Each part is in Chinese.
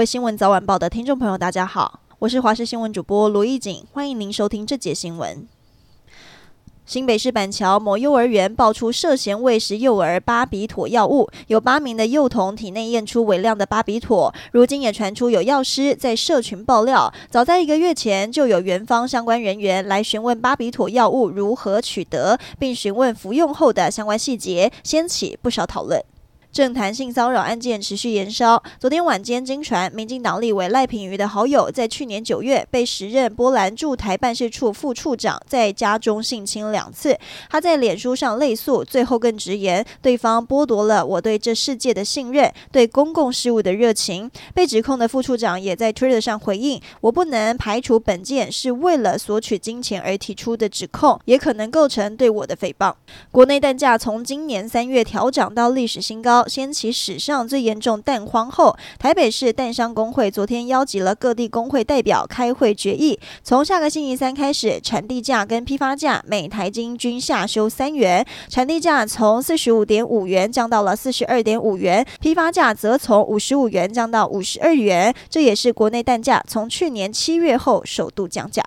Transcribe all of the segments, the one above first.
位新闻早晚报的听众朋友，大家好，我是华视新闻主播罗艺锦，欢迎您收听这节新闻。新北市板桥某幼儿园爆出涉嫌喂食幼儿巴比妥药物，有八名的幼童体内验出微量的巴比妥。如今也传出有药师在社群爆料，早在一个月前就有园方相关人员来询问巴比妥药物如何取得，并询问服用后的相关细节，掀起不少讨论。政坛性骚扰案件持续延烧。昨天晚间，经传民进党立委赖品妤的好友，在去年九月被时任波兰驻台办事处副处长在家中性侵两次。他在脸书上类诉，最后更直言，对方剥夺了我对这世界的信任，对公共事务的热情。被指控的副处长也在 Twitter 上回应：“我不能排除本件是为了索取金钱而提出的指控，也可能构成对我的诽谤。”国内蛋价从今年三月调涨到历史新高。掀起史上最严重蛋荒后，台北市蛋商工会昨天邀集了各地工会代表开会决议，从下个星期三开始，产地价跟批发价每台斤均下修三元，产地价从四十五点五元降到了四十二点五元，批发价则从五十五元降到五十二元，这也是国内蛋价从去年七月后首度降价。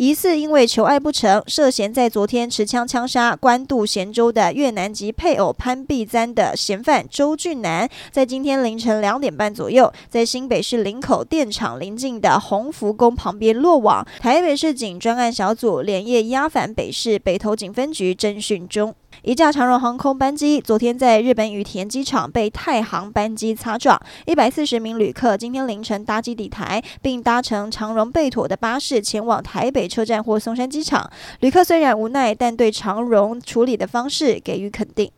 疑似因为求爱不成，涉嫌在昨天持枪枪杀官渡咸州的越南籍配偶潘碧簪的嫌犯周俊南，在今天凌晨两点半左右，在新北市林口电厂邻近的鸿福宫旁边落网。台北市警专案小组连夜押返北市北投警分局侦讯中。一架长荣航空班机昨天在日本羽田机场被太航班机擦撞，一百四十名旅客今天凌晨搭机抵台，并搭乘长荣备妥的巴士前往台北车站或松山机场。旅客虽然无奈，但对长荣处理的方式给予肯定。